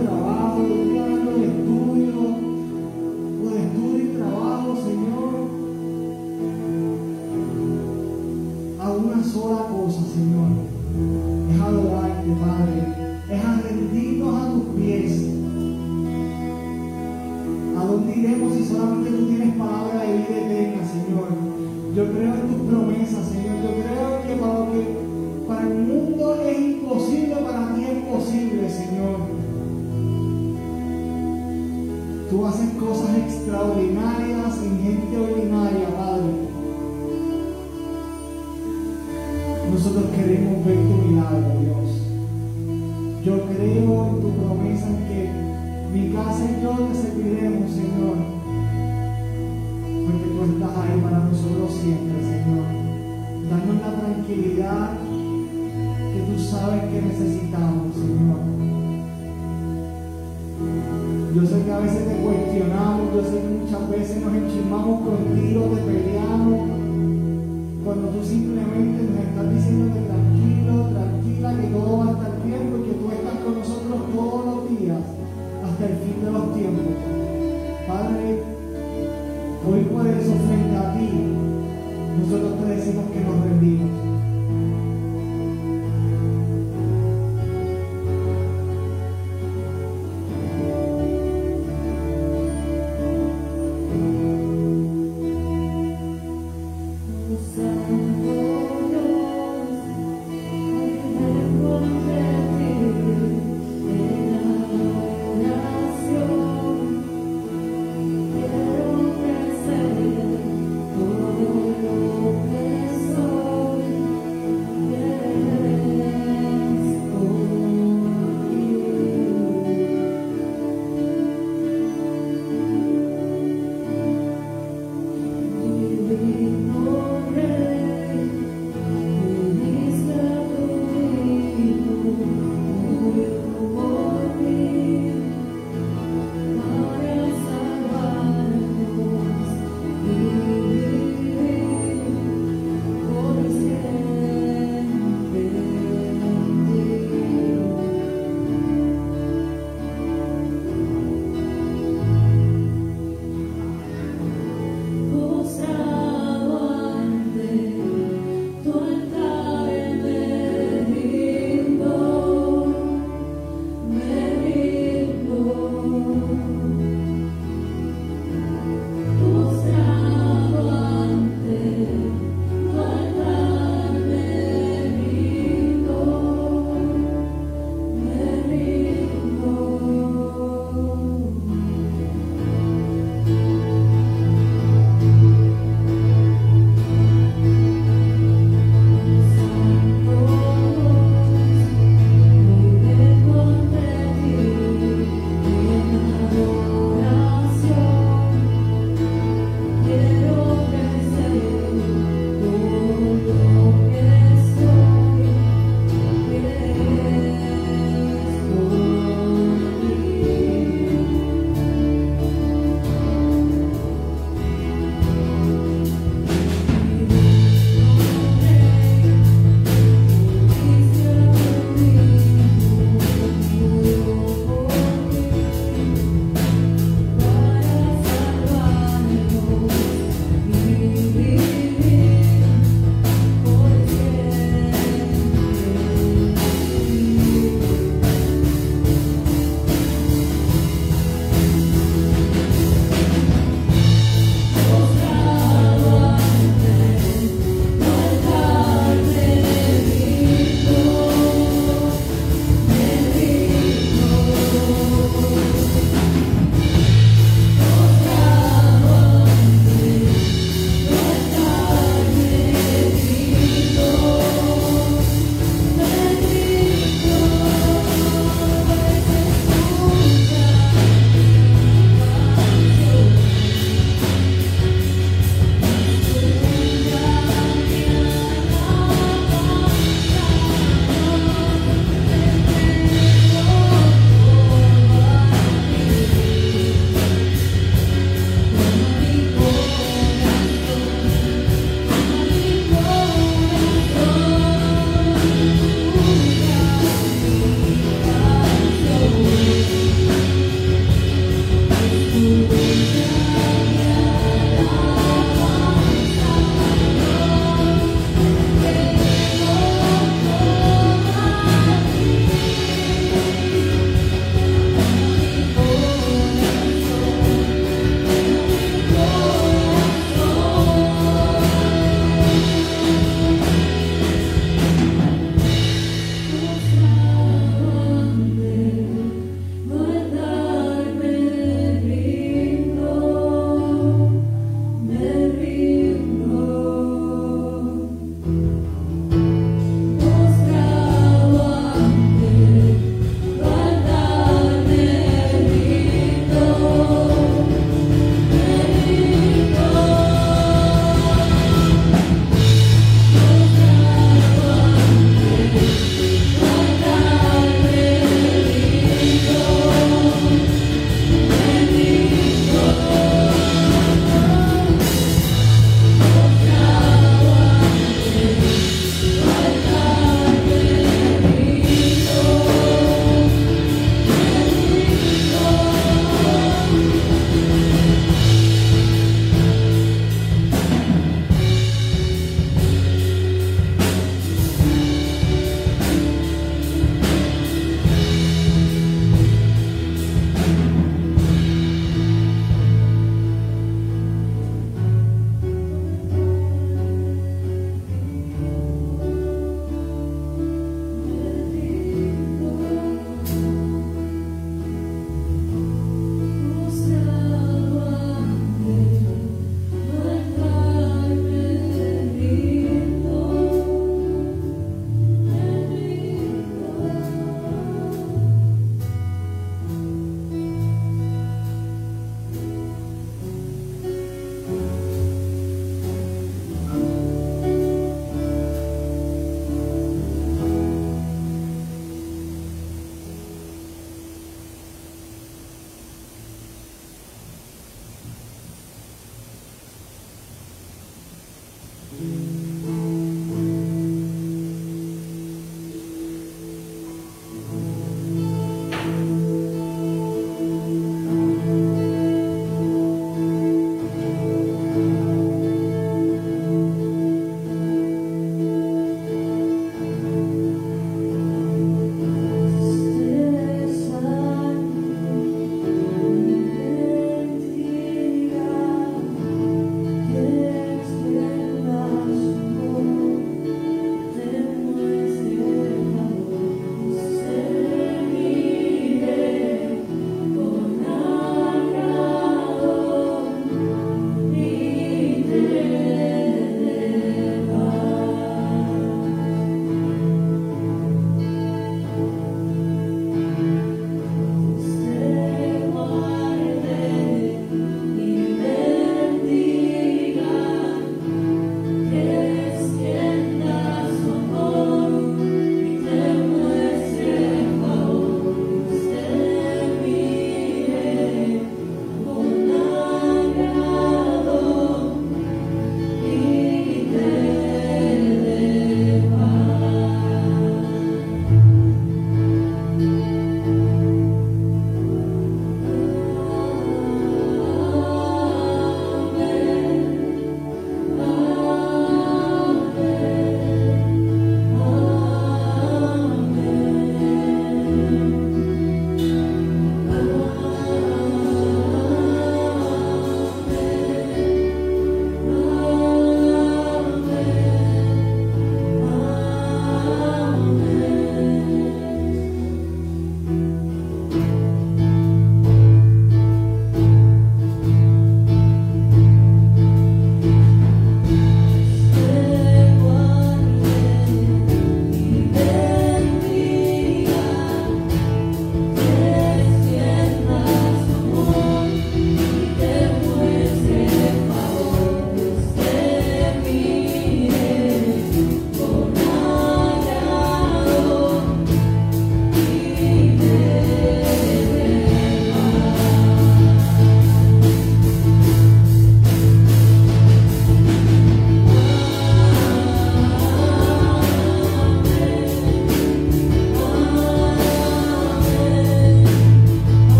día